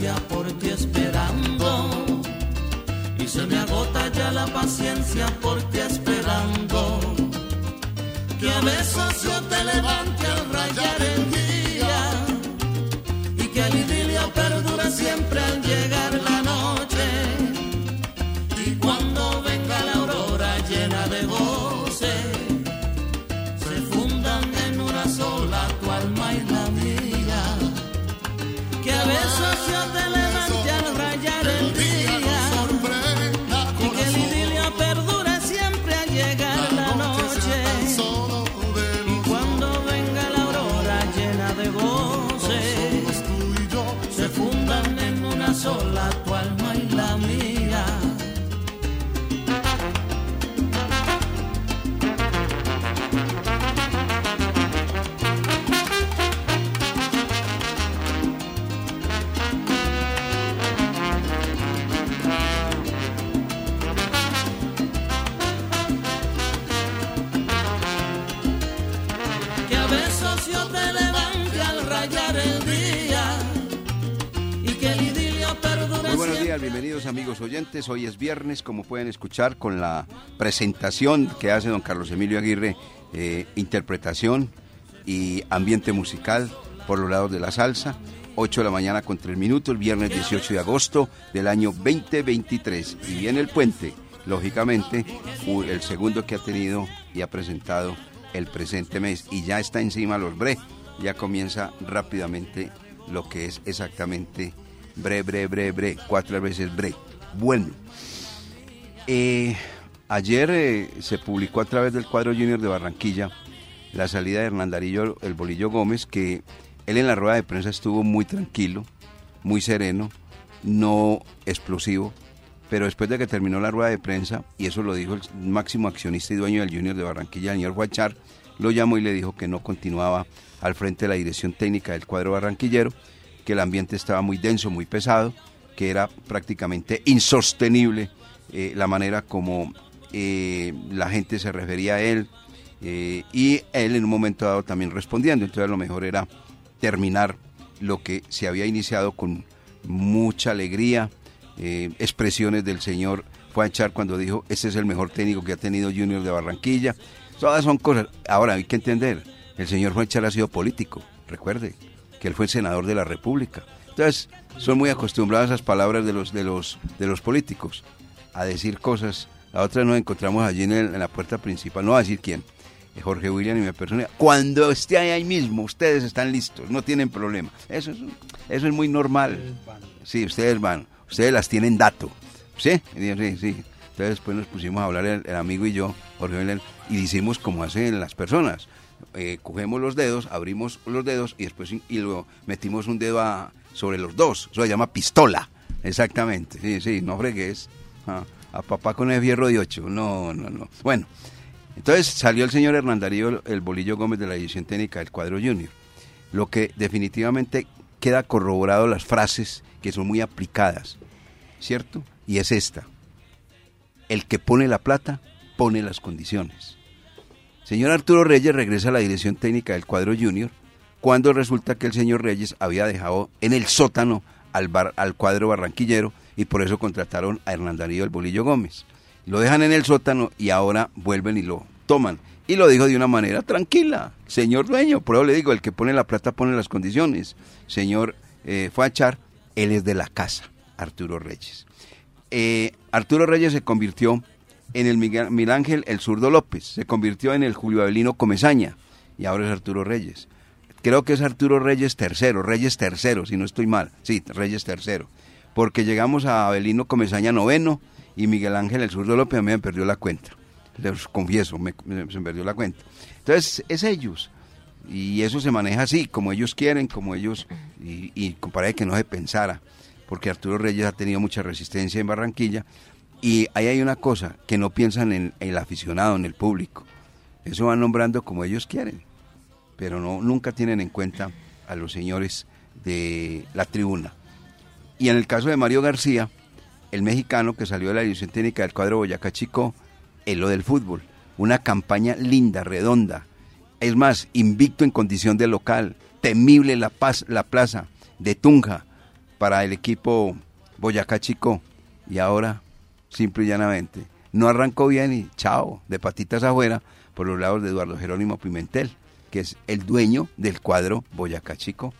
Paciencia por Hoy es viernes, como pueden escuchar, con la presentación que hace don Carlos Emilio Aguirre, eh, interpretación y ambiente musical por los lados de la salsa. 8 de la mañana con 3 minutos, viernes 18 de agosto del año 2023. Y viene el puente, lógicamente, el segundo que ha tenido y ha presentado el presente mes. Y ya está encima los bre. Ya comienza rápidamente lo que es exactamente bre, bre, bre, bre. Cuatro veces bre. Bueno. Eh, ayer eh, se publicó a través del cuadro junior de Barranquilla la salida de Hernán Darío el Bolillo Gómez, que él en la rueda de prensa estuvo muy tranquilo, muy sereno, no explosivo, pero después de que terminó la rueda de prensa, y eso lo dijo el máximo accionista y dueño del Junior de Barranquilla, el señor Guachar, lo llamó y le dijo que no continuaba al frente de la dirección técnica del cuadro barranquillero, que el ambiente estaba muy denso, muy pesado, que era prácticamente insostenible eh, la manera como eh, la gente se refería a él, eh, y él en un momento dado también respondiendo. Entonces lo mejor era terminar lo que se había iniciado con mucha alegría, expresiones del señor Fuanchar cuando dijo, este es el mejor técnico que ha tenido Junior de Barranquilla. Todas son cosas. Ahora hay que entender, el señor Fuanchar ha sido político, recuerde, que él fue senador de la República. Son muy acostumbradas a esas palabras de los, de los, de los políticos, a decir cosas. La otra nos encontramos allí en, el- en la puerta principal, no va a decir quién, Jorge William y mi persona. Cuando esté ahí, mismo, ustedes están listos, no tienen problema. Eso es, eso es muy normal. Sí, ustedes van, ustedes las tienen dato. ¿Sí? Sí, sí, sí. Entonces después nos pusimos a hablar el, el amigo y yo, Jorge William, y hicimos como hacen las personas. Eh, cogemos los dedos, abrimos los dedos y después y luego metimos un dedo a- sobre los dos. Eso se llama pistola. Exactamente. Sí, sí, no fregues. Ah, a papá con el fierro de ocho. No, no, no. Bueno, entonces salió el señor Hernán Darío, el bolillo Gómez de la edición técnica del cuadro Junior. Lo que definitivamente queda corroborado las frases que son muy aplicadas, ¿cierto? Y es esta. El que pone la plata, pone las condiciones. Señor Arturo Reyes regresa a la dirección técnica del cuadro Junior cuando resulta que el señor Reyes había dejado en el sótano al, bar- al cuadro barranquillero y por eso contrataron a Hernán Darío el Bolillo Gómez. Lo dejan en el sótano y ahora vuelven y lo toman. Y lo dijo de una manera tranquila. Señor dueño, por eso le digo, el que pone la plata pone las condiciones. Señor eh, Fachar, él es de la casa, Arturo Reyes. Eh, Arturo Reyes se convirtió en el Miguel, Ángel el zurdo López, se convirtió en el Julio Avelino Comezaña y ahora es Arturo Reyes. Creo que es Arturo Reyes tercero, Reyes tercero, si no estoy mal. Sí, Reyes tercero. porque llegamos a Abelino Comesaña noveno y Miguel Ángel el zurdo López a mí me perdió la cuenta. Les confieso, me, se me perdió la cuenta. Entonces, es ellos. Y eso se maneja así, como ellos quieren, como ellos, y, y que no se pensara, porque Arturo Reyes ha tenido mucha resistencia en Barranquilla, y ahí hay una cosa, que no piensan en, el aficionado, en el público. Eso van nombrando como ellos quieren, pero no nunca tienen en cuenta a los señores de la tribuna. Y en el caso de Mario García, el mexicano que salió de la división técnica del cuadro Boyacá Chico, en lo del fútbol. Una campaña linda, redonda. Es más, invicto en condición de local. Temible la, paz, la plaza de Tunja para el equipo Boyacá Chico. Y ahora simple y llanamente. No arrancó bien y chao, de patitas afuera, por los lados de Eduardo Jerónimo Pimentel, que es el dueño del cuadro Boyacá Chico.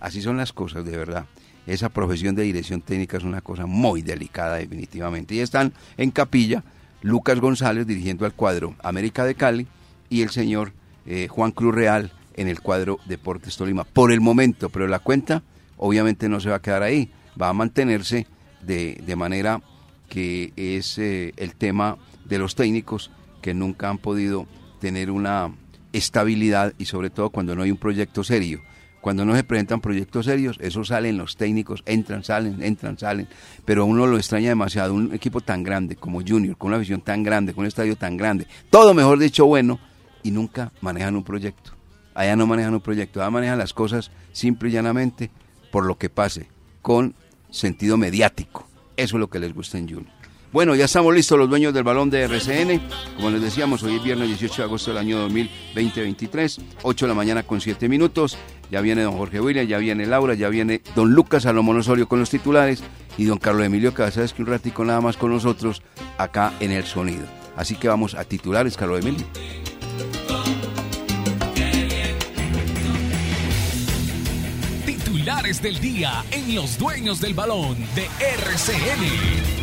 Así son las cosas, de verdad. Esa profesión de dirección técnica es una cosa muy delicada, definitivamente. Y están en capilla Lucas González dirigiendo al cuadro América de Cali y el señor eh, Juan Cruz Real en el cuadro Deportes Tolima. Por el momento, pero la cuenta obviamente no se va a quedar ahí, va a mantenerse de, de manera que es eh, el tema de los técnicos que nunca han podido tener una estabilidad y sobre todo cuando no hay un proyecto serio. Cuando no se presentan proyectos serios, eso salen los técnicos, entran, salen, entran, salen, pero uno lo extraña demasiado, un equipo tan grande como Junior, con una visión tan grande, con un estadio tan grande, todo mejor dicho bueno, y nunca manejan un proyecto. Allá no manejan un proyecto, allá manejan las cosas simple y llanamente por lo que pase, con sentido mediático. Eso es lo que les gusta en Junior. Bueno, ya estamos listos los dueños del balón de RCN. Como les decíamos, hoy es viernes 18 de agosto del año 2023, 8 de la mañana con 7 minutos. Ya viene don Jorge William, ya viene Laura, ya viene don Lucas Salomón Osorio con los titulares y don Carlos Emilio sabes que un ratico nada más con nosotros acá en el sonido. Así que vamos a titulares, Carlos Emilio. Titulares del día en los dueños del balón de RCN.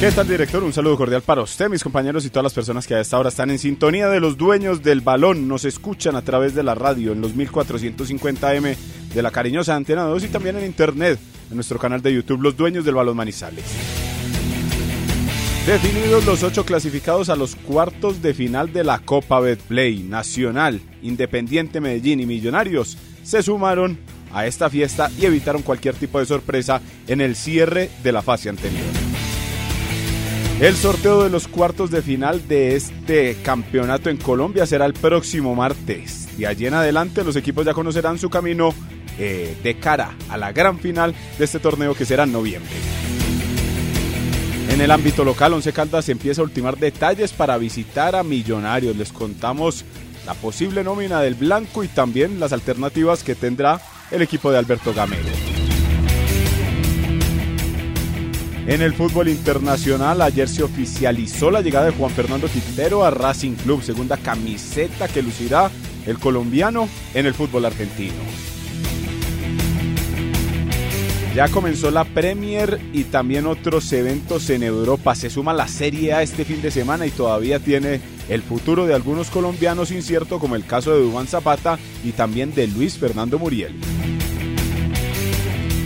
¿Qué tal, director? Un saludo cordial para usted, mis compañeros y todas las personas que a esta hora están en sintonía de los dueños del balón. Nos escuchan a través de la radio en los 1450M de la cariñosa Antena 2 y también en internet en nuestro canal de YouTube Los Dueños del Balón Manizales. Definidos los ocho clasificados a los cuartos de final de la Copa Betplay Nacional, Independiente Medellín y Millonarios se sumaron a esta fiesta y evitaron cualquier tipo de sorpresa en el cierre de la fase anterior. El sorteo de los cuartos de final de este campeonato en Colombia será el próximo martes. De allí en adelante los equipos ya conocerán su camino eh, de cara a la gran final de este torneo que será en noviembre. En el ámbito local, Once Caldas empieza a ultimar detalles para visitar a Millonarios. Les contamos la posible nómina del Blanco y también las alternativas que tendrá el equipo de Alberto Gamero. En el fútbol internacional, ayer se oficializó la llegada de Juan Fernando Quintero a Racing Club, segunda camiseta que lucirá el colombiano en el fútbol argentino. Ya comenzó la Premier y también otros eventos en Europa. Se suma la Serie A este fin de semana y todavía tiene el futuro de algunos colombianos incierto, como el caso de Dubán Zapata y también de Luis Fernando Muriel.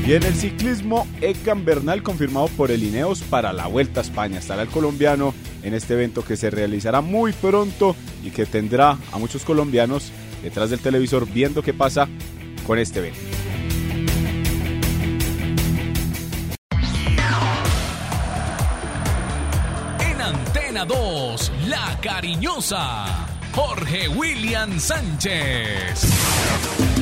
Y en el ciclismo, Egan Bernal confirmado por el Ineos para la Vuelta a España. Estará el colombiano en este evento que se realizará muy pronto y que tendrá a muchos colombianos detrás del televisor viendo qué pasa con este evento. En Antena 2, La Cariñosa, Jorge William Sánchez.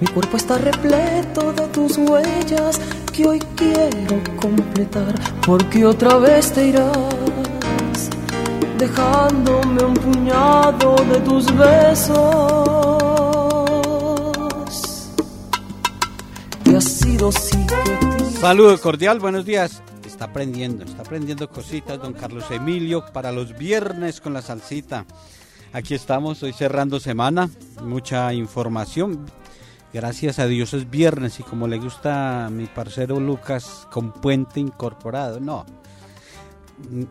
Mi cuerpo está repleto de tus huellas que hoy quiero completar porque otra vez te irás, dejándome un puñado de tus besos. Y ha sido Saludo cordial, buenos días. Está aprendiendo, está aprendiendo cositas, don Carlos Emilio, para los viernes con la salsita. Aquí estamos, hoy cerrando semana, mucha información. Gracias a Dios es viernes y como le gusta a mi parcero Lucas, con puente incorporado. No,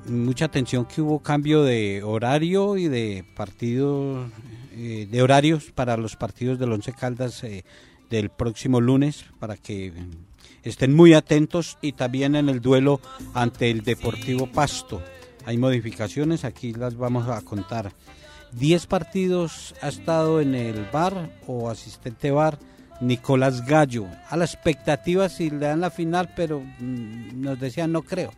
mucha atención que hubo cambio de horario y de partidos, eh, de horarios para los partidos del Once Caldas eh, del próximo lunes, para que estén muy atentos y también en el duelo ante el Deportivo Pasto. Hay modificaciones, aquí las vamos a contar. 10 partidos ha estado en el bar o asistente bar Nicolás Gallo. A la expectativa si le dan la final, pero mm, nos decían no creo.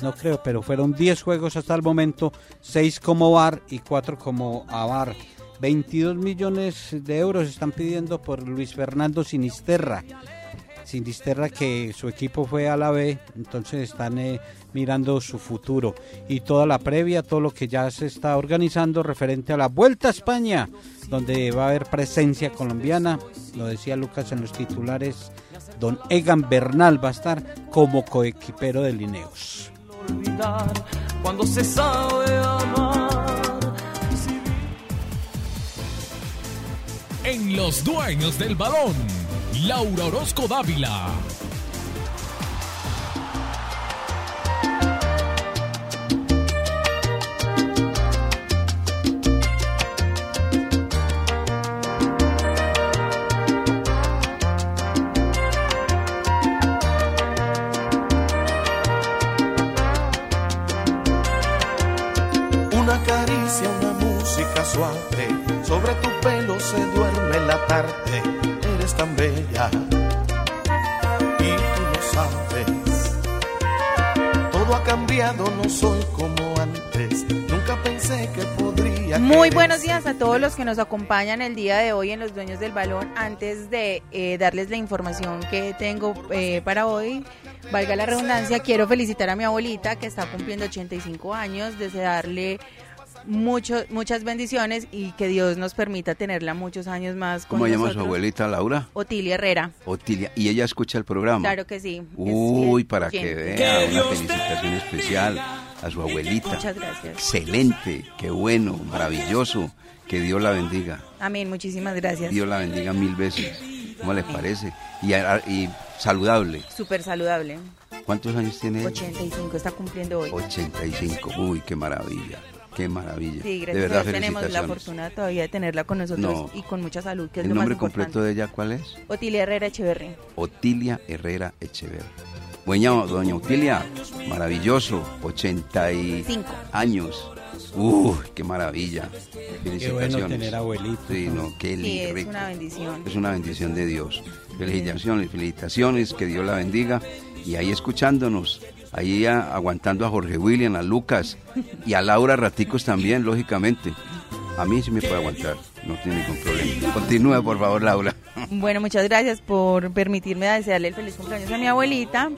No creo, pero fueron 10 juegos hasta el momento, 6 como bar y 4 como a bar. 22 millones de euros están pidiendo por Luis Fernando Sinisterra. Sinisterra que su equipo fue a la B, entonces están eh, mirando su futuro y toda la previa, todo lo que ya se está organizando referente a la Vuelta a España, donde va a haber presencia colombiana, lo decía Lucas en los titulares, don Egan Bernal va a estar como coequipero de Lineos. Cuando se sabe En los dueños del balón, Laura Orozco Dávila. Sobre tu pelo se duerme la tarde, tan bella y tú lo sabes. Todo ha cambiado, no soy como antes, nunca pensé que podría. Muy buenos días a todos los que nos acompañan el día de hoy en Los Dueños del Balón. Antes de eh, darles la información que tengo eh, para hoy, valga la redundancia, quiero felicitar a mi abuelita que está cumpliendo 85 años, desearle mucho, muchas bendiciones y que Dios nos permita tenerla muchos años más. Con ¿Cómo llama su abuelita Laura? Otilia Herrera. Otilia, ¿y ella escucha el programa? Claro que sí. Uy, para que vea, una felicitación especial a su abuelita. Muchas gracias. Excelente, qué bueno, maravilloso. Que Dios la bendiga. Amén, muchísimas gracias. Dios la bendiga mil veces. ¿Cómo les parece? Y, y saludable. Súper saludable. ¿Cuántos años tiene 85, está cumpliendo hoy. 85, uy, qué maravilla. Qué maravilla. Sí, gracias de verdad, tenemos la fortuna todavía de tenerla con nosotros y con mucha salud, que es ¿El lo nombre completo de ella cuál es? Otilia Herrera Echeverri. Otilia Herrera Echeverri. Bueno, doña Otilia, maravilloso, 85 años. Uy, qué maravilla. Felicitaciones. Qué bueno tener abuelito. Sí, no, qué sí, es una bendición. Es una bendición de Dios. Felicitaciones, felicitaciones, que Dios la bendiga. Y ahí escuchándonos, ahí aguantando a Jorge William, a Lucas y a Laura Raticos también, lógicamente. A mí sí me puede aguantar, no tiene ningún problema. Continúa, por favor, Laura. Bueno, muchas gracias por permitirme desearle el feliz cumpleaños a mi abuelita.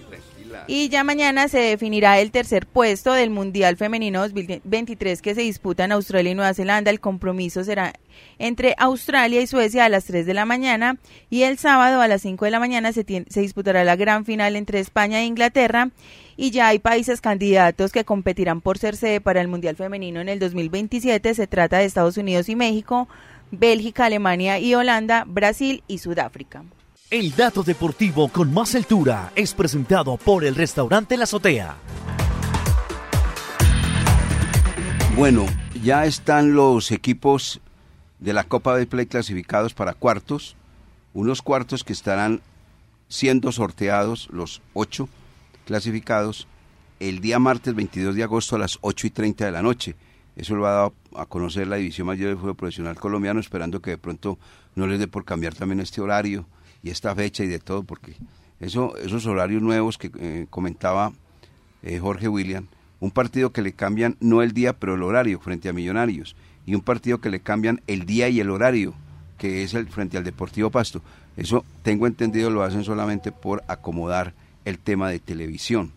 Y ya mañana se definirá el tercer puesto del Mundial Femenino 2023 que se disputa en Australia y Nueva Zelanda. El compromiso será entre Australia y Suecia a las 3 de la mañana y el sábado a las 5 de la mañana se, se disputará la gran final entre España e Inglaterra y ya hay países candidatos que competirán por ser sede para el Mundial Femenino en el 2027. Se trata de Estados Unidos y México, Bélgica, Alemania y Holanda, Brasil y Sudáfrica. El dato deportivo con más altura es presentado por el restaurante La Azotea. Bueno, ya están los equipos de la Copa de Play clasificados para cuartos, unos cuartos que estarán siendo sorteados, los ocho clasificados, el día martes 22 de agosto a las 8 y 30 de la noche. Eso lo ha dado a conocer la División Mayor del Fútbol Profesional Colombiano, esperando que de pronto no les dé por cambiar también este horario y esta fecha y de todo, porque eso, esos horarios nuevos que eh, comentaba eh, Jorge William, un partido que le cambian no el día, pero el horario frente a Millonarios, y un partido que le cambian el día y el horario, que es el frente al Deportivo Pasto. Eso tengo entendido lo hacen solamente por acomodar el tema de televisión.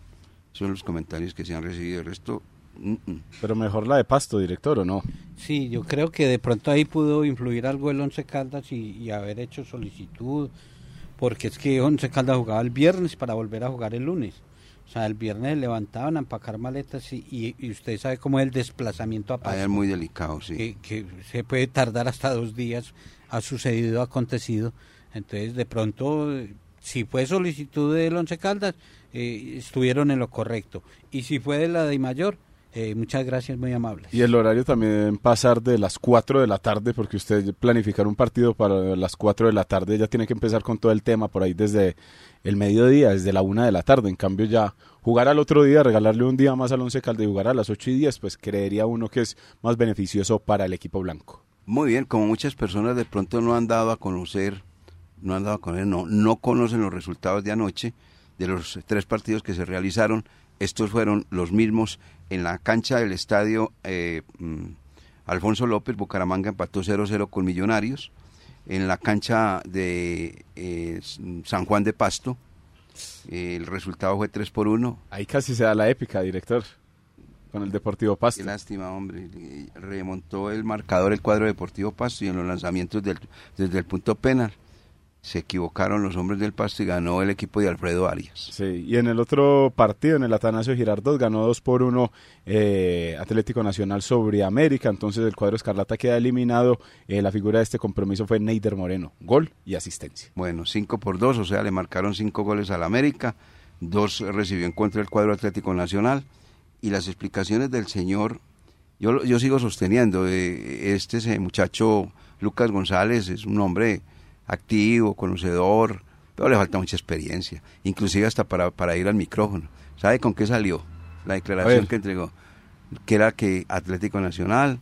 Son los comentarios que se han recibido. El resto, mm, mm. Pero mejor la de Pasto, director, ¿o no? Sí, yo creo que de pronto ahí pudo influir algo el Once Caldas y, y haber hecho solicitud, porque es que Once Caldas jugaba el viernes para volver a jugar el lunes. O sea, el viernes levantaban a empacar maletas y, y, y usted sabe cómo es el desplazamiento a Ah, Pasto. es muy delicado, sí. que, que se puede tardar hasta dos días, ha sucedido, ha acontecido. Entonces, de pronto, si fue solicitud del Once Caldas, eh, estuvieron en lo correcto. Y si fue de la de Mayor, eh, muchas gracias, muy amables. Y el horario también pasar de las 4 de la tarde, porque usted planificar un partido para las 4 de la tarde ya tiene que empezar con todo el tema por ahí desde el mediodía, desde la 1 de la tarde. En cambio ya jugar al otro día, regalarle un día más al Once Caldas y jugar a las 8 y 10, pues creería uno que es más beneficioso para el equipo blanco. Muy bien, como muchas personas de pronto no han dado a conocer, no han dado a conocer, no, no conocen los resultados de anoche, de los tres partidos que se realizaron, estos fueron los mismos en la cancha del estadio eh, mm, Alfonso López, Bucaramanga empató 0-0 con Millonarios, en la cancha de eh, San Juan de Pasto, eh, el resultado fue 3 por 1, Ahí casi se da la épica, director, con el Deportivo Pasto. Qué lástima, hombre. Remontó el marcador el cuadro Deportivo Pasto y en los lanzamientos del- desde el punto penal se equivocaron los hombres del Pasto y ganó el equipo de Alfredo Arias. Sí, y en el otro partido, en el Atanasio Girardot, ganó 2 por 1 eh, Atlético Nacional sobre América, entonces el cuadro Escarlata queda eliminado. Eh, la figura de este compromiso fue Neider Moreno, gol y asistencia. Bueno, 5 por 2, o sea, le marcaron 5 goles al América, dos recibió en contra el cuadro Atlético Nacional y las explicaciones del señor, yo, yo sigo sosteniendo, eh, este ese muchacho Lucas González es un hombre activo, conocedor, pero le falta mucha experiencia, inclusive hasta para, para ir al micrófono. ¿Sabe con qué salió? La declaración que entregó, que era que Atlético Nacional,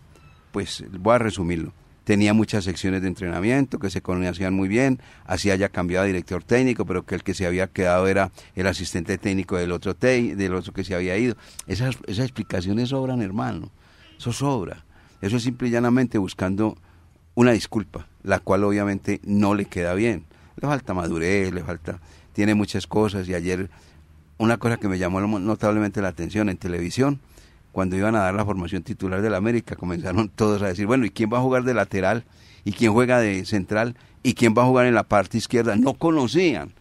pues voy a resumirlo, tenía muchas secciones de entrenamiento que se conocían muy bien, así haya cambiado de director técnico, pero que el que se había quedado era el asistente técnico del otro, te- del otro que se había ido. Esas, esas explicaciones sobran, hermano, eso sobra. Eso es simple y llanamente buscando una disculpa, la cual obviamente no le queda bien. Le falta madurez, le falta, tiene muchas cosas y ayer una cosa que me llamó notablemente la atención en televisión, cuando iban a dar la formación titular del América, comenzaron todos a decir, bueno, ¿y quién va a jugar de lateral? ¿Y quién juega de central? ¿Y quién va a jugar en la parte izquierda? No conocían.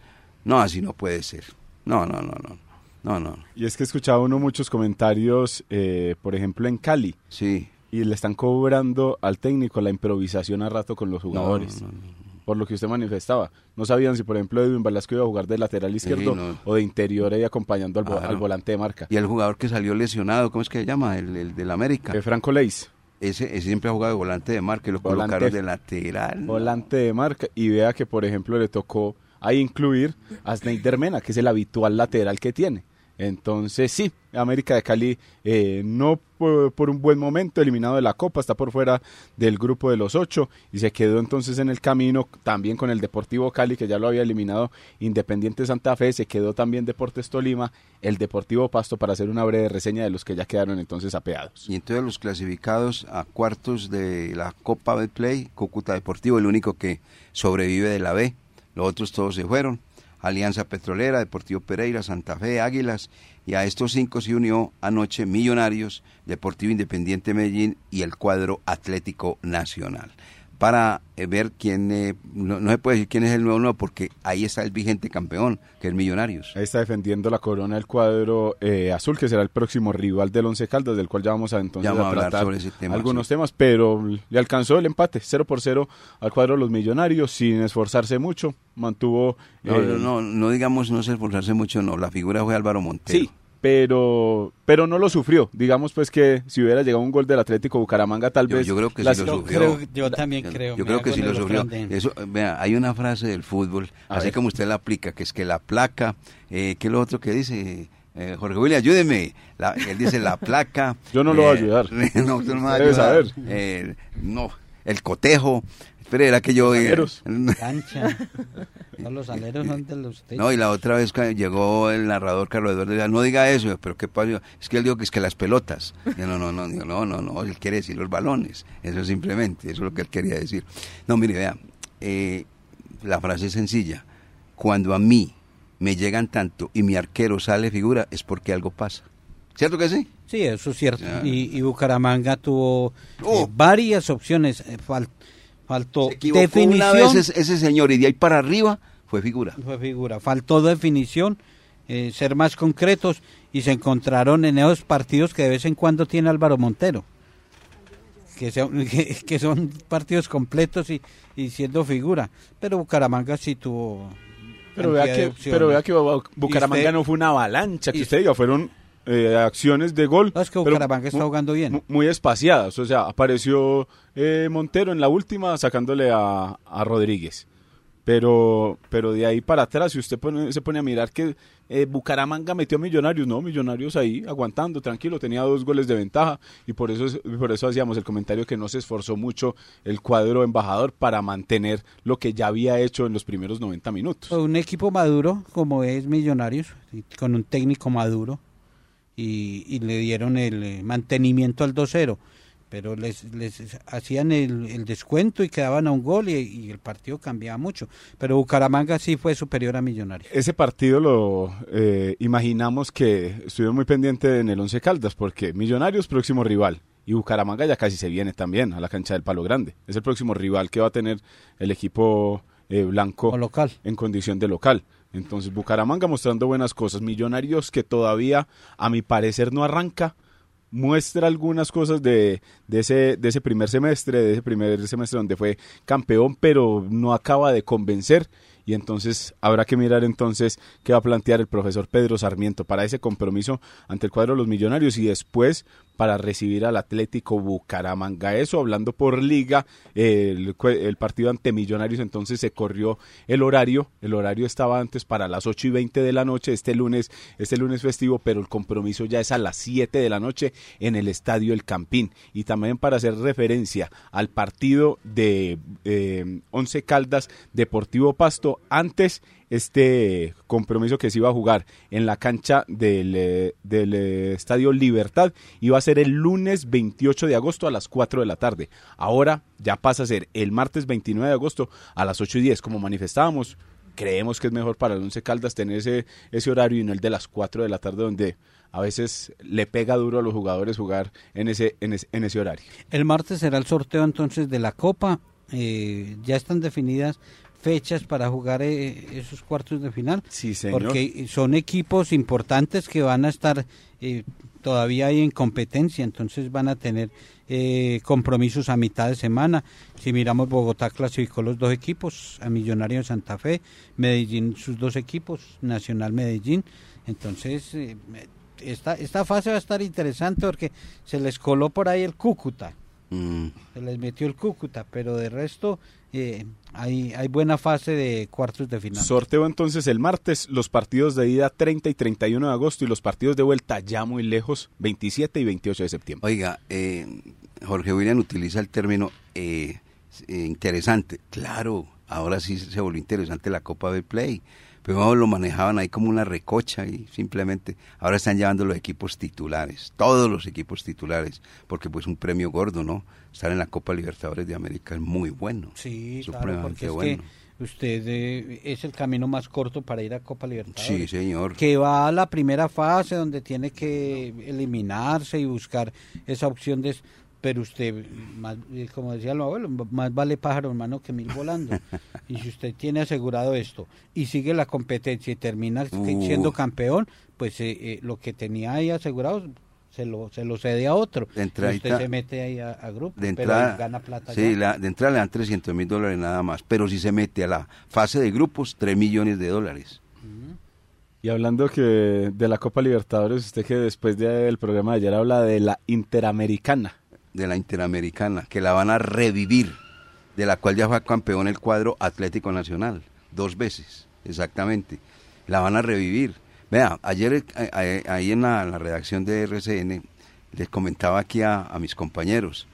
No, así no puede ser. No, no, no, no. No, no. Y es que escuchaba uno muchos comentarios, eh, por ejemplo, en Cali, Sí. Y le están cobrando al técnico la improvisación a rato con los jugadores. No, no, no. Por lo que usted manifestaba. No sabían si, por ejemplo, Edwin Velasco iba a jugar de lateral izquierdo o de interior ahí acompañando al, vo- al volante de marca. Y el jugador que salió lesionado, ¿cómo es que se llama? El, el del América. Eh, Franco Leis. Ese, ese siempre ha jugado de volante de marca y lo Volante- colocaron de lateral. volante de marca y vea que por ejemplo le tocó ahí incluir a Sneider Mena que es el habitual lateral que tiene entonces sí América de Cali eh, no por, por un buen momento eliminado de la Copa está por fuera del grupo de los ocho y se quedó entonces en el camino también con el Deportivo Cali que ya lo había eliminado Independiente Santa Fe se quedó también Deportes Tolima el Deportivo Pasto para hacer una breve reseña de los que ya quedaron entonces apeados Y entonces los clasificados a cuartos de la Copa Betplay, Cúcuta Deportivo, el único que sobrevive de la B. Los otros todos se fueron. Alianza Petrolera, Deportivo Pereira, Santa Fe, Águilas. Y a estos cinco se unió anoche Millonarios, Deportivo Independiente Medellín y el cuadro Atlético Nacional. Para eh, ver quién, eh, no, no se puede decir quién es el nuevo nuevo, porque ahí está el vigente campeón, que es Millonarios. Ahí está defendiendo la corona el cuadro eh, azul, que será el próximo rival del Once Caldas, del cual ya vamos a entonces Ya vamos a a hablar tratar sobre ese tema, algunos sí. temas, pero le alcanzó el empate, 0 por 0 al cuadro de los millonarios, sin esforzarse mucho, mantuvo... No, eh, no, no, no digamos no se esforzarse mucho, no. La figura fue Álvaro Montero. Sí, pero, pero no lo sufrió. Digamos pues que si hubiera llegado un gol del Atlético Bucaramanga, tal Yo- vez... yo creo que sí lo Yo, sufrió. creo, yo también creo. Yo creo que sí lo sufrió. Eso, vea, hay una frase del fútbol, A así ver. como usted la aplica, que es que la placa, eh, ¿qué es lo otro que dice? Eh, Jorge William, ayúdeme. La- él dice la placa. Yo no lo voy a eh, ayudar. no, usted no me va a Debe ayudar. saber. Eh, no, el cotejo. Espere, era que yo... eh, aleros. Cancha. No, los aleros son de los techos. No, y la otra vez llegó el narrador Carlos Eduardo, decía, no diga eso, pero ¿qué pasa? Es que él dijo que es que las pelotas. Yo, no, no, no, digo, no, no, no, él quiere decir los balones. Eso simplemente, eso es lo que él quería decir. No, mire, vea, eh, la frase es sencilla. Cuando a mí me llegan tanto y mi arquero sale figura, es porque algo pasa. ¿Cierto que sí? Sí, eso es cierto. Y, y Bucaramanga tuvo eh, Oh. varias opciones. eh, faltó Se equivocó definición. una vez ese, ese señor y de ahí para arriba fue figura. Fue figura. Faltó definición, eh, ser más concretos y se encontraron en esos partidos que de vez en cuando tiene Álvaro Montero. Que son, que, que son partidos completos y, y siendo figura. Pero Bucaramanga sí tuvo. Pero vea, que, pero vea que Bu- Bucaramanga usted- no fue una avalancha, que y- usted diga, fueron eh, acciones de gol. No, es que pero Bucaramanga está jugando bien. mu- Muy espaciadas, o sea, apareció eh, Montero en la última sacándole a, a Rodríguez. Pero, pero de ahí para atrás, si usted pone- se pone a mirar que eh, Bucaramanga metió a Millonarios, no, Millonarios ahí aguantando, tranquilo, tenía dos goles de ventaja y por eso, es- por eso hacíamos el comentario que no se esforzó mucho el cuadro embajador para mantener lo que ya había hecho en los primeros 90 minutos. Fue un equipo maduro, como es Millonarios, con un técnico maduro, y, y le dieron el eh, mantenimiento al 2-0. Pero les, les hacían el, el descuento y quedaban a un gol y, y el partido cambiaba mucho. Pero Bucaramanga sí fue superior a Millonarios. Ese partido lo eh, imaginamos que estuvieron muy pendiente en el Once Caldas porque Millonarios próximo rival y Bucaramanga ya casi se viene también a la cancha del Palo Grande. Es el próximo rival que va a tener el equipo eh, blanco O local. en condición de local. Entonces Bucaramanga mostrando buenas cosas. Millonarios que todavía a mi parecer no arranca muestra algunas cosas de, de, ese, de ese primer semestre, de ese primer semestre donde fue campeón, pero no acaba de convencer. Y entonces habrá que mirar entonces qué va a plantear el profesor Pedro Sarmiento para ese compromiso ante el cuadro de los millonarios y después para recibir al Atlético Bucaramanga. Eso hablando por liga, el, partido ante Millonarios entonces se corrió el horario. El horario estaba antes para las 8 y 20 de la noche, este lunes, este lunes festivo, pero el compromiso ya es a las 7 de la noche en el Estadio El Campín. Y también para hacer referencia al partido de eh, Once Caldas Deportivo Pasto, antes este compromiso que se iba a jugar en la cancha del, eh, del eh, Estadio Libertad iba a ser el lunes 28 de agosto a las 4 de la tarde. Ahora ya pasa a ser el martes 29 de agosto a las 8 y 10, como manifestábamos. Creemos que es mejor para el Once Caldas tener ese, ese horario y no el de las 4 de la tarde donde a veces le pega duro a los jugadores jugar en ese, en ese, en ese horario. El martes será el sorteo entonces de la Copa. Eh, ya están definidas fechas para jugar eh, esos cuartos de final. Sí, señor. Porque son equipos importantes que van a estar eh, todavía ahí en competencia, entonces van a tener eh, compromisos a mitad de semana. Si miramos, Bogotá clasificó los dos equipos, a Millonario de Santa Fe, Medellín sus dos equipos, Nacional Medellín. Entonces, eh, esta, esta fase va a estar interesante porque se les coló por ahí el Cúcuta. Mm. Se les metió el Cúcuta, pero de resto eh, hay, hay buena fase de cuartos de final. Sorteo entonces el martes, los partidos de ida 30 y 31 de agosto y los partidos de vuelta ya muy lejos, 27 y 28 de septiembre. Oiga, eh, Jorge William utiliza el término eh, eh, interesante. Claro, ahora sí se volvió interesante la Copa del Play. Pero lo manejaban ahí como una recocha y simplemente ahora están llevando los equipos titulares, todos los equipos titulares, porque pues un premio gordo, ¿no? Estar en la Copa Libertadores de América es muy bueno. Sí, claro, porque es bueno. que usted eh, es el camino más corto para ir a Copa Libertadores. Sí, señor. Que va a la primera fase donde tiene que eliminarse y buscar esa opción de... Pero usted, más, eh, como decía el abuelo, más vale pájaro hermano que mil volando. y si usted tiene asegurado esto y sigue la competencia y termina Uh. siendo campeón, pues eh, eh, lo que tenía ahí asegurado se lo, se lo cede a otro. De Y usted se mete ahí a, a grupo, de pero entrada, ahí gana plata. sí, ya. la- de entrada le dan 300 mil dólares nada más, pero si se mete a la fase de grupos, 3 millones de dólares. Y hablando que de la Copa Libertadores, usted que después del programa de ayer habla de la Interamericana. De la Interamericana, que la van a revivir, de la cual ya fue campeón el cuadro Atlético Nacional, dos veces, exactamente. La van a revivir. Vea, ayer eh, ahí en la, redacción de RCN les comentaba aquí a, mis compañeros,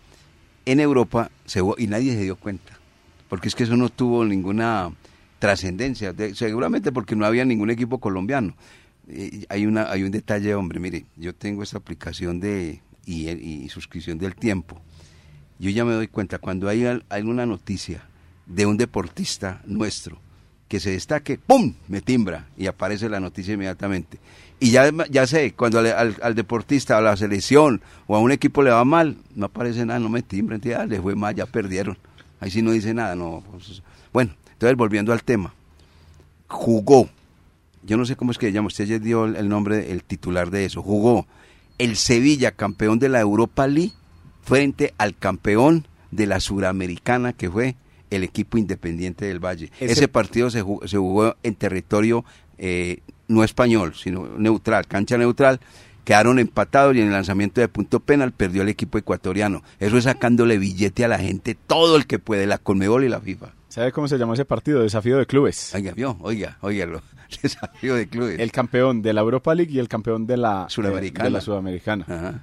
en Europa, se, y nadie se dio cuenta, porque es que eso no tuvo ninguna trascendencia, de- seguramente porque no había ningún equipo colombiano. Eh, hay, una, hay un detalle, hombre, mire, yo tengo esta aplicación de y, y suscripción del tiempo. Yo ya me doy cuenta, cuando hay al- alguna noticia de un deportista nuestro que se destaque, ¡pum! me timbra y aparece la noticia inmediatamente. Y ya, ya sé, cuando al, al, deportista, a la selección o a un equipo le va mal, no aparece nada, no me timbra, ya les fue mal, ya perdieron. Ahí sí no dice nada, no. Pues, bueno, entonces volviendo al tema, jugó, yo no sé cómo es que llama, usted ya dio el nombre, el titular de eso, jugó el Sevilla, campeón de la Europa League, frente al campeón de la Suramericana, que fue el equipo independiente del Valle. Ese, partido se jugó, se jugó, en territorio eh, no español, sino neutral, cancha neutral. Quedaron empatados y en el lanzamiento de punto penal perdió el equipo ecuatoriano. Eso es sacándole billete a la gente, todo el que puede, la Conmebol y la FIFA. ¿Sabe cómo se llamó ese partido? Desafío de clubes. Oiga, vio, oiga, oiga, desafío de clubes. El campeón de la Europa League y el campeón de la Sudamericana. De la Sudamericana.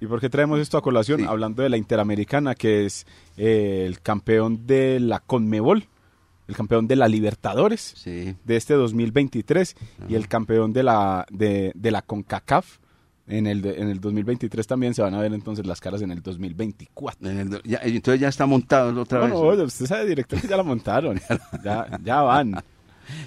¿Y por qué traemos esto a colación? Hablando de la Interamericana, que es eh, el campeón de la Conmebol, el campeón de la Libertadores de este 2023 y el campeón de la, de, la CONCACAF. En el, en el 2023 también se van a ver entonces las caras en el 2024. entonces ya está montado otra vez. No, usted sabe directamente ya la montaron. ya, ya van.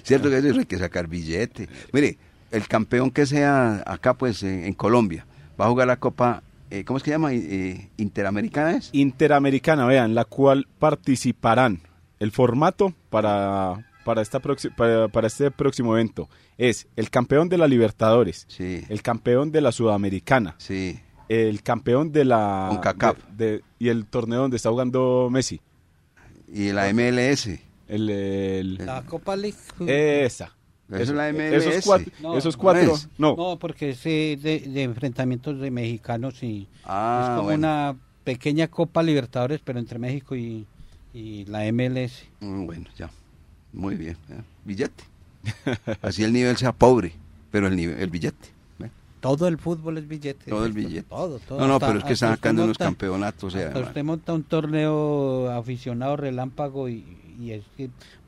Cierto que eso hay que sacar billete. Mire, el campeón que sea acá, pues en Colombia, va a jugar la Copa eh, ¿cómo es que se llama? Eh, ¿Interamericana es? Interamericana, vean, la cual participarán. El formato para, para, esta para, para, este próximo evento es el campeón de la Libertadores, sí. el campeón de la Sudamericana, sí. el campeón de la... De, y el torneo donde está jugando Messi. Y la MLS. El, la Copa League. Esa. Eso es la MLS. Esos cuatro. No, esos cuatro no, no. porque es de, de, enfrentamientos de mexicanos y ah, es como una pequeña Copa Libertadores, pero entre México y, y la MLS. Mm, bueno, ya. Muy bien. Billete. Así el nivel sea pobre, pero el, nivel, el billete. Todo el fútbol es billete. Todo el billete. Todo, todo. No, no, pero es que están sacando unos campeonatos. Sea, usted monta un torneo aficionado relámpago y, y es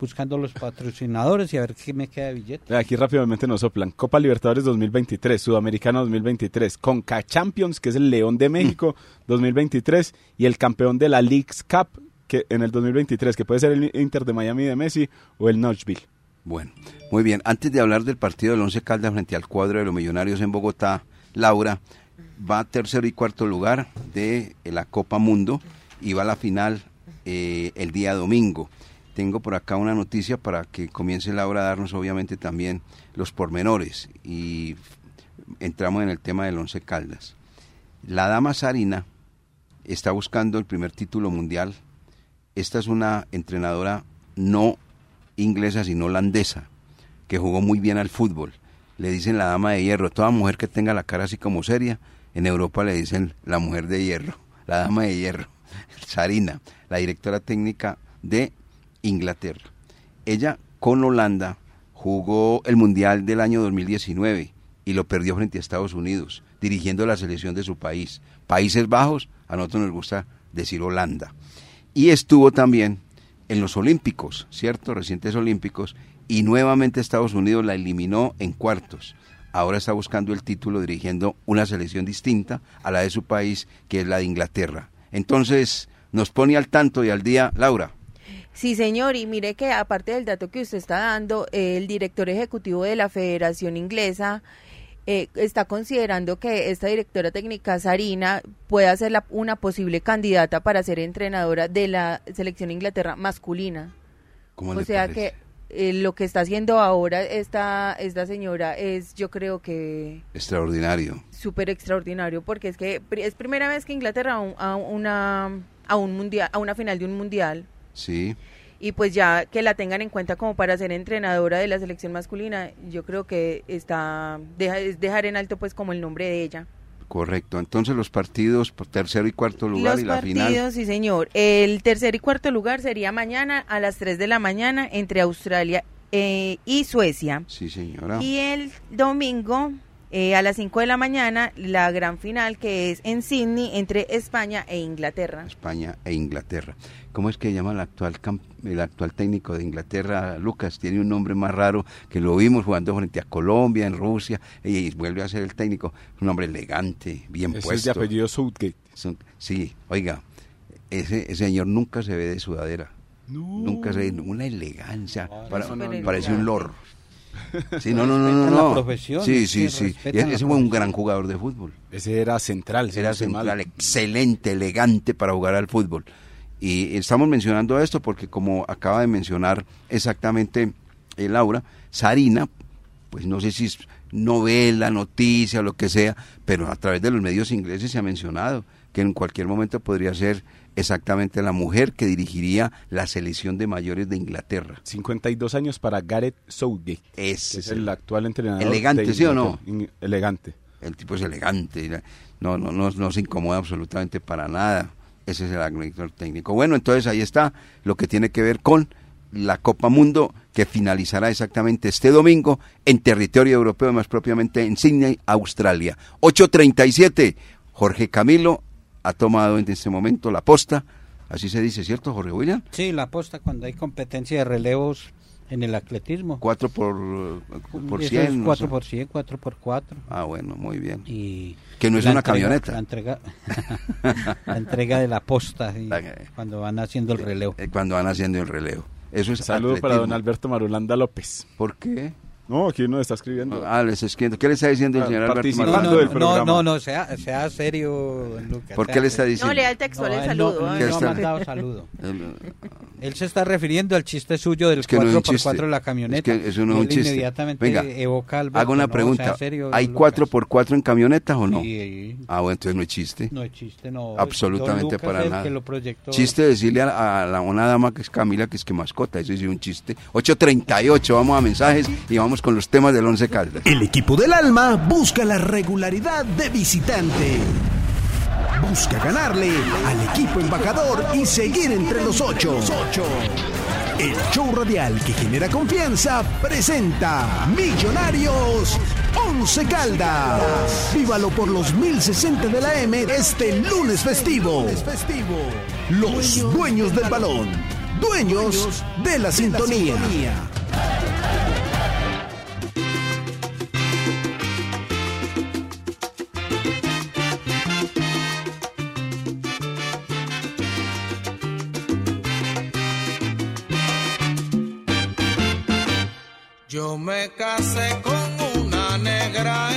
buscando los patrocinadores y a ver qué me queda de billete. Aquí rápidamente nos soplan. Copa Libertadores 2023, Sudamericana 2023, Conca Champions, que es el León de México 2023, y el campeón de la Leagues Cup que en el 2023, que puede ser el Inter de Miami de Messi o el Nashville. Bueno, muy bien. Antes de hablar del partido del Once Caldas frente al cuadro de los Millonarios en Bogotá, Laura va a tercero y cuarto lugar de la Copa Mundo y va a la final eh, el día domingo tengo por acá una noticia para que comience Laura a darnos obviamente también los pormenores y entramos en el tema del Once Caldas. La dama Sarina está buscando el primer título mundial. Esta es una entrenadora no inglesa sino holandesa que jugó muy bien al fútbol. Le dicen la dama de hierro. Toda mujer que tenga la cara así como seria, en Europa le dicen la mujer de hierro, la dama de hierro. Sarina, la directora técnica de Inglaterra. Ella con Holanda jugó el Mundial del año 2019 y lo perdió frente a Estados Unidos, dirigiendo la selección de su país. Países Bajos, a nosotros nos gusta decir Holanda. Y estuvo también en los Olímpicos, ¿cierto? Recientes Olímpicos, y nuevamente Estados Unidos la eliminó en cuartos. Ahora está buscando el título dirigiendo una selección distinta a la de su país, que es la de Inglaterra. Entonces, nos pone al tanto y al día, Laura. Sí, señor, y mire que aparte del dato que usted está dando, el director ejecutivo de la Federación Inglesa eh, está considerando que esta directora técnica Sarina pueda ser una posible candidata para ser entrenadora de la selección Inglaterra masculina. o sea que eh, lo que está haciendo ahora esta, esta señora es, yo creo que... Extraordinario. Súper extraordinario, porque es que es primera vez que Inglaterra a, una, a, un mundial, a una final de un mundial Sí. Y pues ya que la tengan en cuenta como para ser entrenadora de la selección masculina, yo creo que está deja, es dejar en alto pues como el nombre de ella. Correcto. Entonces los partidos por tercero y cuarto lugar y la final. Partidos, sí señor. El tercer y cuarto lugar sería mañana a las 3 de la mañana entre Australia eh, y Suecia. Sí señora. Y el domingo eh, a las 5 de la mañana la gran final que es en Sydney entre España e Inglaterra. España e Inglaterra. ¿Cómo es que llama el actual, el actual técnico de Inglaterra, Lucas? Tiene un nombre más raro que lo vimos jugando frente a Colombia, en Rusia, y, vuelve a ser el técnico. Un hombre elegante, bien puesto. Es de apellido Southgate. Sí, oiga, ese, ese señor nunca se ve de sudadera Nunca se una elegancia, para- parece un loro. Sí, no, no, no, no. La profesión, Sí, sí, sí, la ese fue un gran jugador de fútbol. Ese era central. si Era no estoy mal. central, excelente, elegante para jugar al fútbol. Y estamos mencionando esto porque como acaba de mencionar exactamente eh, Laura, Sarina, pues no sé si es novela, noticia, lo que sea, pero a través de los medios ingleses se ha mencionado que en cualquier momento podría ser exactamente la mujer que dirigiría la selección de mayores de Inglaterra. 52 años para Gareth Southgate. que es el actual entrenador. Elegante, ¿sí o no? Elegante. El tipo es elegante, no, no, no, no se incomoda absolutamente para nada. Ese es el director técnico. Bueno, entonces ahí está lo que tiene que ver con la Copa Mundo que finalizará exactamente este domingo en territorio europeo, más propiamente en Sydney, Australia. 8.37. Jorge Camilo ha tomado en este momento la posta. Así se dice, ¿cierto, Jorge William? Sí, la aposta cuando hay competencia de relevos en el atletismo. 4 por, por Eso 100. es no 4 sé. por 100, 4 por 4. Ah, bueno, muy bien. Y Que no es una entrega- camioneta. La entrega, la entrega de la posta y La- cuando van haciendo el relevo. Eh, Cuando van haciendo el relevo. Eso es Saludo para atletismo. don Alberto Marulanda López. ¿Por qué? No, aquí uno está escribiendo. Ah, les escribiendo. ¿Qué le está diciendo el Ah, señor Alberto No, no, del no, programa. no, no, sea, sea serio, Lucas. ¿Por qué le está diciendo? No, lea el textual el No, no- saludo. a ¿Qué ver. no ha mandado saludo. El- Él se está refiriendo al chiste suyo del Es que no es un 4x4 chiste. de la camioneta. Es que eso no es un él chiste. inmediatamente Venga, evoca al Hago una no, pregunta. serio, ¿Hay Lucas. 4x4 en camionetas o no? Sí, Ah, bueno, entonces no es chiste. no es chiste, no. Absolutamente Lucas para es el nada. que lo proyectó. Chiste decirle a, a la, una dama que es Camila que es que mascota, eso es un chiste. 8.38, vamos a mensajes y vamos con los temas del Once Caldas. El equipo del alma busca la regularidad de visitante. Busca ganarle al equipo embajador y seguir entre los ocho. El show radial que genera confianza presenta Millonarios Once Caldas. Vívalo por los 1060 de la M este lunes festivo. Los dueños del balón. Dueños de la sintonía. Yo me casé con una negra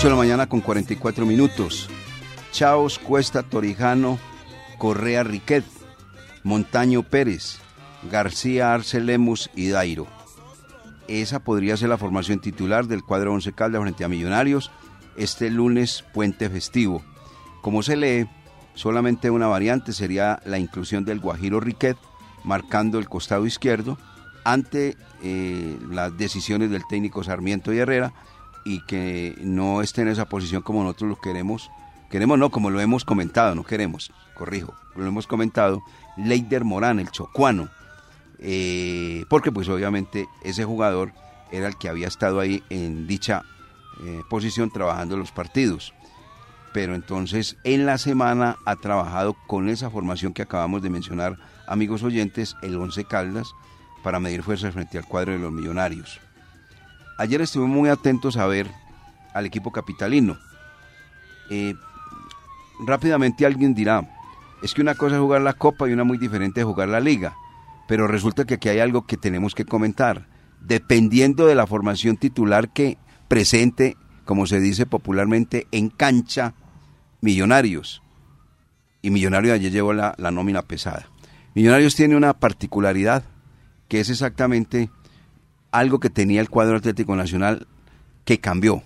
8 de la mañana con 44 minutos. Chaos, Cuesta, Torijano, Correa, Riquet, Montaño Pérez, García, Arce, Lemus y Dairo. Esa podría ser la formación titular del cuadro 11 Caldas frente a Millonarios este lunes puente festivo. Como se lee, solamente una variante sería la inclusión del Guajiro Riquet marcando el costado izquierdo ante eh, las decisiones del técnico Sarmiento y Herrera y que no esté en esa posición como nosotros lo queremos. Queremos no, como lo hemos comentado, no queremos, corrijo, lo hemos comentado, Leider Morán, el chocuano, eh, porque pues obviamente ese jugador era el que había estado ahí en dicha eh, posición trabajando los partidos. Pero entonces en la semana ha trabajado con esa formación que acabamos de mencionar, amigos oyentes, el 11 Caldas, para medir fuerzas frente al cuadro de los millonarios. Ayer estuvimos muy atentos a ver al equipo capitalino. Eh, rápidamente alguien dirá, es que una cosa es jugar la Copa y una muy diferente es jugar la Liga. Pero resulta que aquí hay algo que tenemos que comentar. Dependiendo de la formación titular que presente, como se dice popularmente, en cancha, Millonarios. Y Millonarios ayer llevó la, la nómina pesada. Millonarios tiene una particularidad, que es exactamente algo que tenía el cuadro Atlético Nacional que cambió.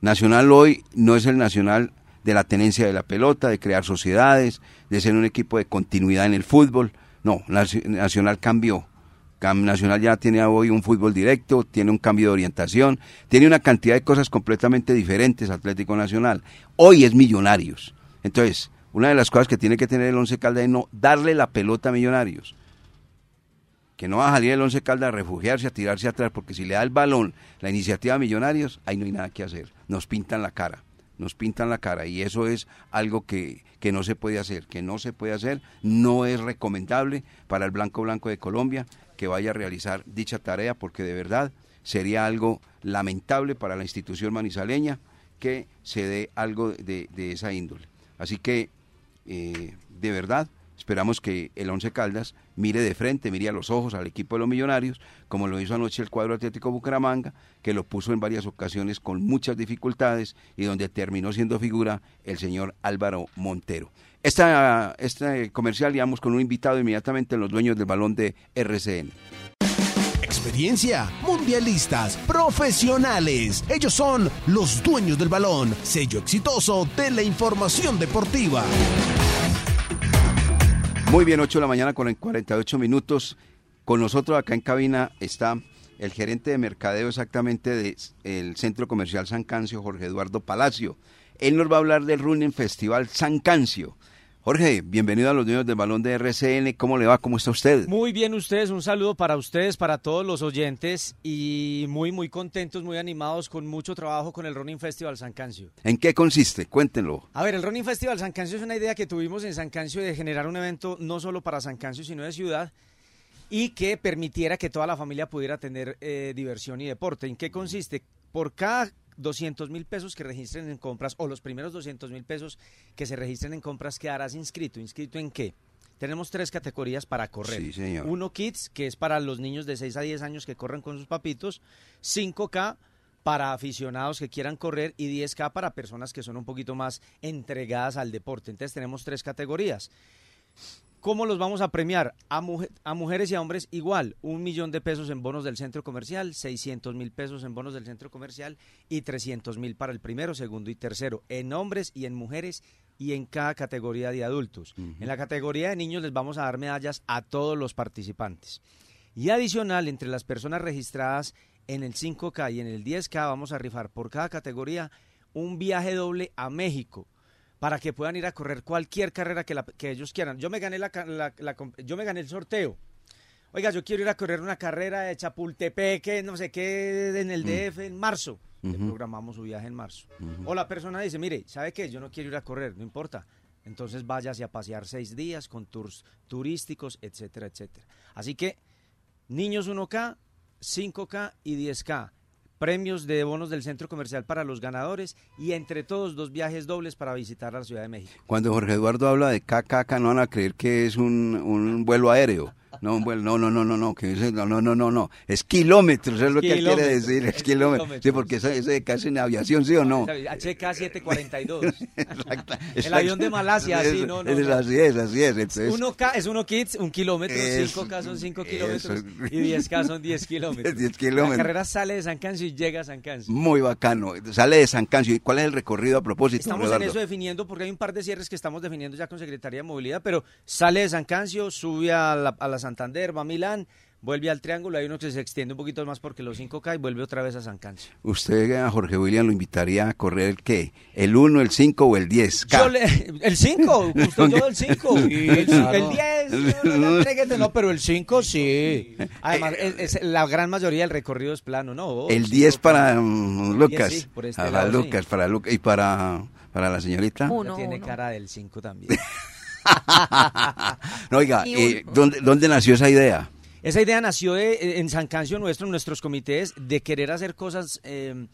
Nacional hoy no es el Nacional de la tenencia de la pelota, de crear sociedades, de ser un equipo de continuidad en el fútbol. No, Nacional cambió. Nacional ya tiene hoy un fútbol directo, tiene un cambio de orientación, tiene una cantidad de cosas completamente diferentes Atlético Nacional. Hoy es Millonarios. Entonces, una de las cosas que tiene que tener el Once Caldas es darle la pelota a Millonarios. Que no va a salir el Once Caldas a refugiarse, a tirarse atrás, porque si le da el balón la iniciativa a Millonarios, ahí no hay nada que hacer. Nos pintan la cara, nos pintan la cara y eso es algo que, que no se puede hacer, que no se puede hacer, no es recomendable para el Blanco Blanco de Colombia que vaya a realizar dicha tarea, porque de verdad sería algo lamentable para la institución manizaleña que se dé algo de, de esa índole. Así que, eh, de verdad, Esperamos que el Once Caldas mire de frente, mire a los ojos al equipo de los millonarios, como lo hizo anoche el cuadro Atlético Bucaramanga, que lo puso en varias ocasiones con muchas dificultades y donde terminó siendo figura el señor Álvaro Montero. Esta, este comercial íbamos con un invitado inmediatamente en los dueños del balón de RCN. Experiencia, mundialistas, profesionales. Ellos son los dueños del balón, sello exitoso de la información deportiva. Muy bien, 8 de la mañana con 48 minutos. Con nosotros acá en cabina está el gerente de mercadeo exactamente del Centro Comercial San Cancio, Jorge Eduardo Palacio. Él nos va a hablar del Running Festival San Cancio. Jorge, bienvenido a los niños del balón de RCN. ¿Cómo le va? ¿Cómo está usted? Muy bien, ustedes. Un saludo para ustedes, para todos los oyentes y muy, muy contentos, muy animados con mucho trabajo con el Running Festival San Cancio. ¿En qué consiste? Cuéntenlo. A ver, el Running Festival San Cancio es una idea que tuvimos en San Cancio de generar un evento no solo para San Cancio, sino de ciudad y que permitiera que toda la familia pudiera tener eh, diversión y deporte. ¿En qué consiste? Por cada 200 mil pesos que registren en compras o los primeros 200 mil pesos que se registren en compras quedarás inscrito. ¿Inscrito en qué? Tenemos tres categorías para correr. Sí, señor. Uno Kids, que es para los niños de 6 a 10 años que corren con sus papitos. 5K para aficionados que quieran correr y 10K para personas que son un poquito más entregadas al deporte. Entonces tenemos tres categorías. ¿Cómo los vamos a premiar? A, a, mujeres y a hombres igual, un millón de pesos en bonos del centro comercial, 600 mil pesos en bonos del centro comercial y 300 mil para el primero, segundo y tercero, en hombres y en mujeres y en cada categoría de adultos. En la categoría de niños les vamos a dar medallas a todos los participantes. Y adicional, entre las personas registradas en el 5K y en el 10K vamos a rifar por cada categoría un viaje doble a México para que puedan ir a correr cualquier carrera que, que ellos quieran. Yo me gané la, yo me gané el sorteo. Oiga, yo quiero ir a correr una carrera de Chapultepec, no sé qué, en el mm. DF en marzo. programamos su viaje en marzo. O la persona dice, mire, ¿sabe qué? Yo no quiero ir a correr, no importa. Entonces váyase a pasear seis días con tours turísticos, etcétera, etcétera. Así que, niños 1K, 5K y 10K premios de bonos del centro comercial para los ganadores y entre todos dos viajes dobles para visitar la Ciudad de México. Cuando Jorge Eduardo habla de KKK no van a creer que es un, un vuelo aéreo. No, bueno, no, no, no, no, no, que no, no, no, no, no, es kilómetros, es lo que él quiere decir, es, kilómetros. Sí, porque eso, eso casi en aviación, ¿sí o no? HK-742. El avión de Malasia, sí, no, no. Es, Así es, así es. Entonces, uno K es uno kids, un kilómetro, 5K son 5 kilómetros y 10K son 10 kilómetros. 10 kilómetros. La carrera sale de San Cancio y llega a San Cancio. Muy bacano, sale de San Cancio. ¿Y cuál es el recorrido a propósito? Estamos en eso definiendo, porque hay un par de cierres que estamos definiendo ya con Secretaría de Movilidad, pero sale de San Cancio, sube a la, a la Santander, va a Milán, vuelve al triángulo, hay uno que se extiende un poquito más porque los 5K y vuelve otra vez a San Cancio. ¿Usted a Jorge William lo invitaría a correr el qué? ¿El 1, el 5 o el 10K? el 5, justo yo el 5. el, 10, no, no, pero el 5 sí. Además, es, la gran mayoría del recorrido es plano, ¿no? el 10 para um, Lucas. Sí, este para Lucas, para Lucas y para, para la señorita. Uno, tiene cara del 5 también. no, oiga, eh, ¿dónde, ¿dónde nació esa idea? Esa idea nació eh, en San Cancio nuestro, en nuestros comités, de querer hacer cosas... Eh,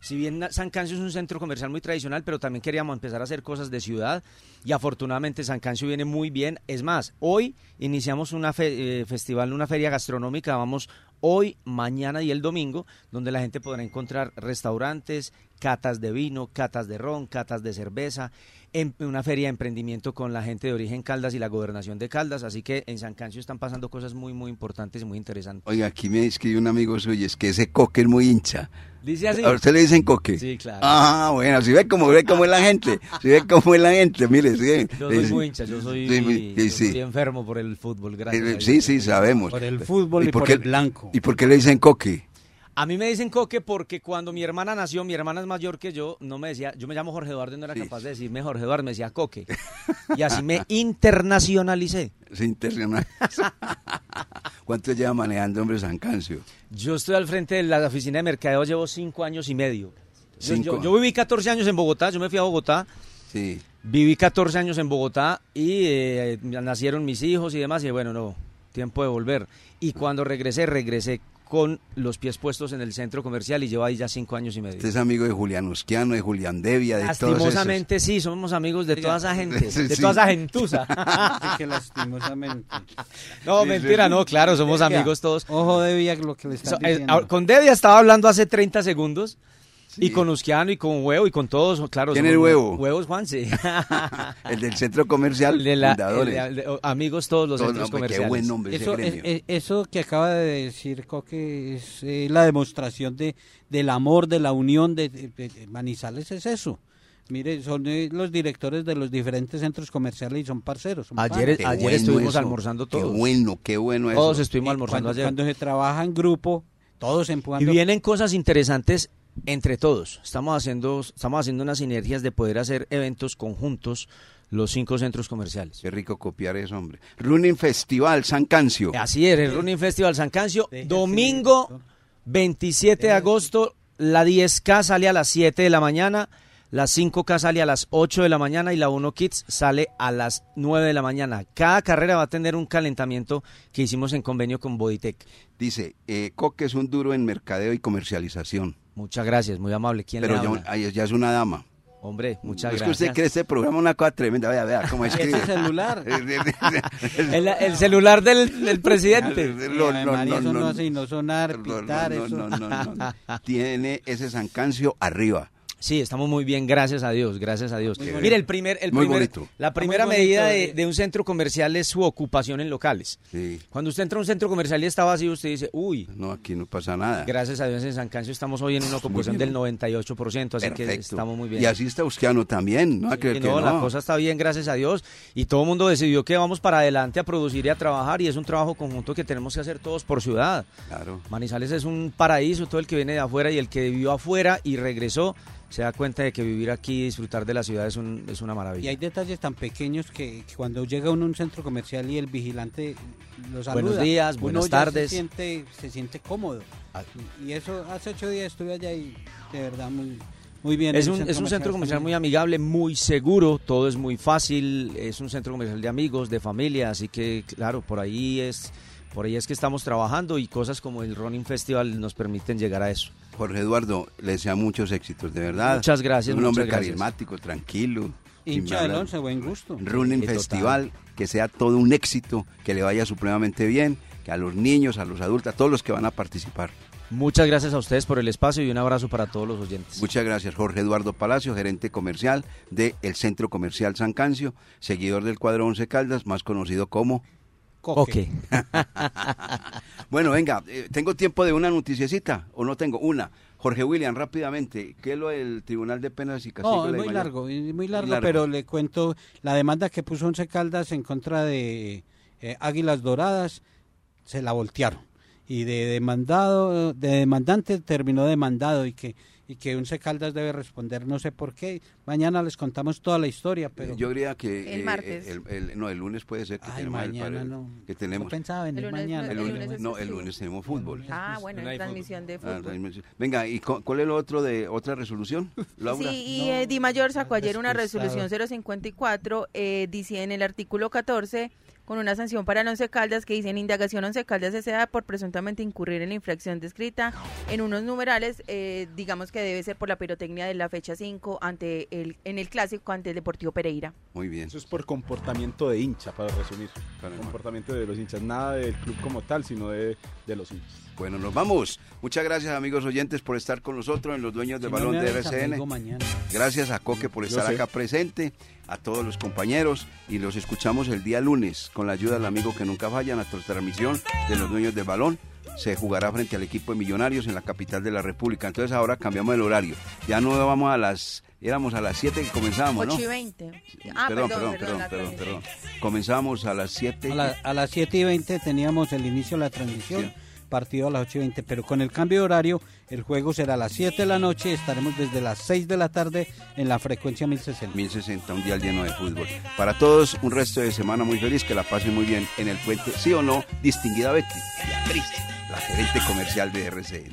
si bien San Cancio es un centro comercial muy tradicional, pero también queríamos empezar a hacer cosas de ciudad y afortunadamente San Cancio viene muy bien. Es más, hoy iniciamos una festival, una feria gastronómica, vamos hoy, mañana y el domingo, donde la gente podrá encontrar restaurantes, catas de vino, catas de ron, catas de cerveza, en una feria de emprendimiento con la gente de origen Caldas y la gobernación de Caldas, así que en San Cancio están pasando cosas muy, muy importantes y muy interesantes. Oiga, aquí me escribe un amigo suyo, es que ese coque es muy hincha. Dice así. ¿A usted le dicen coque? Sí, claro. Ah, bueno, si ve cómo, ve cómo es la gente, si ve cómo es la gente, mire, sí. Yo soy muy hincha, yo soy, enfermo por el fútbol, gracias. Eh, sí, sí, sabemos. Por el fútbol y, por, el blanco. ¿Y por qué le dicen coque? A mí me dicen Coque porque cuando mi hermana nació, mi hermana es mayor que yo, no me decía, yo me llamo Jorge Eduardo y no era capaz de decirme Jorge Eduardo, me decía Coque. Y así me internacionalicé. Se internacionalizó. ¿Cuánto lleva manejando, hombre, San Cancio? Yo estoy al frente de la oficina de mercadeo, llevo cinco años y medio. Yo, Cinco. yo- yo viví 14 años en Bogotá, yo me fui a Bogotá, Sí. viví 14 años en Bogotá y eh, nacieron mis hijos y demás, y bueno, no, tiempo de volver. Y cuando regresé, regresé con los pies puestos en el centro comercial y llevo ahí ya cinco años y medio. Usted es amigo de Julián Usquiano, de Julián Devia, de todos esos. Lastimosamente sí, somos amigos de toda esa gente, Sí, de sí. toda esa gentuza. Que lastimosamente. No, Sí, mentira, sí. no, claro, somos Devia, amigos todos. Ojo de Villa lo que le están eh, diciendo. ah, con Devia estaba hablando hace 30 segundos. Y con Usquiano y con Huevo y con todos, claro. ¿Quién es Huevo? Huevos Juan, sí. El del centro comercial, de la- fundadores. el de- el de- amigos todos los Todos, centros hombre, comerciales. Qué buen nombre ese Eso, gremio. es- es- eso que acaba de decir Coque es eh, la demostración de, del amor, de la unión de, de- de Manizales, es eso. Mire, son eh, los directores de los diferentes centros comerciales y son parceros. son Ayer, ayer bueno estuvimos eso. almorzando todos. Qué bueno, qué bueno eso. Todos estuvimos almorzando cuando, ayer. cuando se trabaja en grupo, todos Y empujando. vienen cosas interesantes entre todos. Estamos haciendo, estamos haciendo unas sinergias de poder hacer eventos conjuntos los cinco centros comerciales. Qué rico copiar eso, hombre. Running Festival, San Cancio. Así es, el Running Festival San Cancio, domingo eso. 27 de agosto, la 10K sale a las 7 de la mañana, la 5K sale a las 8 de la mañana y la 1 Kids sale a las 9 de la mañana. Cada carrera va a tener un calentamiento que hicimos en convenio con Bodytech. Dice, eh, Coque es un duro en mercadeo y comercialización. Muchas gracias, muy amable. ¿Quién Pero le ya, habla? ay, ya es una dama. Hombre, muchas es que gracias. usted cree este programa una cosa tremenda. Vea, vea, cómo Ese escribe. celular. El, el celular del, del presidente. No, no, no, eso no no. sino sonar, No, pitar, no, eso. no, no, no, no. Tiene ese San Cancio arriba. Sí, estamos muy bien, gracias a Dios, gracias a Dios. Bien. el primer, el Muy primer- bonito. la primera bonito, medida de, de un centro comercial es su ocupación en locales. Sí. Cuando usted entra a un centro comercial y está vacío, usted dice, uy, No, aquí no pasa nada. gracias a Dios en San Cancio estamos hoy en una ocupación del 98%, así que estamos muy bien. Y así está Usquiano también, ¿no? Sí, Que- que no, la cosa está bien, gracias a Dios. Y todo el mundo decidió que vamos para adelante a producir y a trabajar. Y es un trabajo conjunto que tenemos que hacer todos por ciudad. Claro. Manizales es un paraíso, todo el que viene de afuera y el que vivió afuera y regresó se da cuenta de que vivir aquí y disfrutar de la ciudad es, un, es una maravilla. Y hay detalles tan pequeños que, que cuando llega uno a un centro comercial y el vigilante lo saluda, Buenos días, uno buenas ya tardes. Se siente, se siente cómodo. Ah. Y eso, hace ocho días estuve allá y de verdad muy, muy bien. Es un, es un centro comercial muy amigable, muy seguro, todo es muy fácil, es un centro comercial de amigos, de familia, así que claro, por ahí es por ahí es que estamos trabajando y cosas como el Running Festival nos permiten llegar a eso. Jorge Eduardo, le desea muchos éxitos, de verdad. Muchas gracias, un hombre gracias. carismático, tranquilo. Hincha del once, buen gusto. Running total. Festival, que sea todo un éxito, que le vaya supremamente bien, que a los niños, a los adultos, a todos los que van a participar. Muchas gracias a ustedes por el espacio y un abrazo para todos los oyentes. Muchas gracias, Jorge Eduardo Palacio, gerente comercial del Centro Comercial San Cancio, seguidor del cuadro Once Caldas, más conocido como... Coque. Bueno, venga, eh, ¿tengo tiempo de una noticiecita o no tengo? Una. Jorge William, rápidamente, ¿qué es lo del Tribunal de Penas y Castigos? No, es muy largo, es muy largo, largo. pero le cuento la demanda que puso Once Caldas en contra de eh, Águilas Doradas, se la voltearon. Y de demandado, de demandante terminó demandado y que y que Once Caldas debe responder, no sé por qué. Mañana les contamos toda la historia, pero Yo diría que... El eh, martes. el- el- no, el lunes puede ser que Ay, tenemos... el mañana pare- no. Que Yo tenemos... pensaba venir El lunes no- mañana. El el lunes, lunes es no, el lunes tenemos fútbol. Ah, bueno, No hay transmisión de Ah, fútbol. transmisión. Venga, ¿y cu- cuál es lo otro de otra resolución? Laura. Sí, y eh, Di Mayor sacó ayer una resolución 054, eh, dice en el artículo 14, con una sanción para el Once Caldas que dice en indagación Once Caldas S.A. por presuntamente incurrir en la infracción descrita en unos numerales, eh, digamos que debe ser por la pirotecnia de la fecha 5 ante el, en el clásico ante el Deportivo Pereira. Muy bien. Eso es por comportamiento de hincha, para resumir. Comportamiento de los hinchas, nada del club como tal, sino de, de los hinchas. Bueno, nos vamos. Muchas gracias, amigos oyentes, por estar con nosotros en los dueños del Si balón de RCN. Gracias a Coque por estar acá presente, a todos los compañeros y los escuchamos el día lunes con la ayuda del amigo que nunca falla. Nuestra transmisión de los dueños del balón se jugará frente al equipo de Millonarios en la capital de la República. Entonces ahora cambiamos el horario. Ya no vamos a las, éramos a las 7 que comenzábamos, ¿no? 8 y 20. Ah, perdón, perdón, perdón, perdón, perdón. Comenzamos a las 7. A, la- a las 7 y 20 teníamos el inicio de la transmisión. Partido a las 8 y 20, pero con el cambio de horario, el juego será a las 7 de la noche, estaremos desde las 6 de la tarde en la frecuencia 1060. 1060, un día lleno de fútbol. Para todos, un resto de semana muy feliz, que la pasen muy bien en el puente, sí o no, distinguida Betty, Beatriz, la gerente comercial de RCN.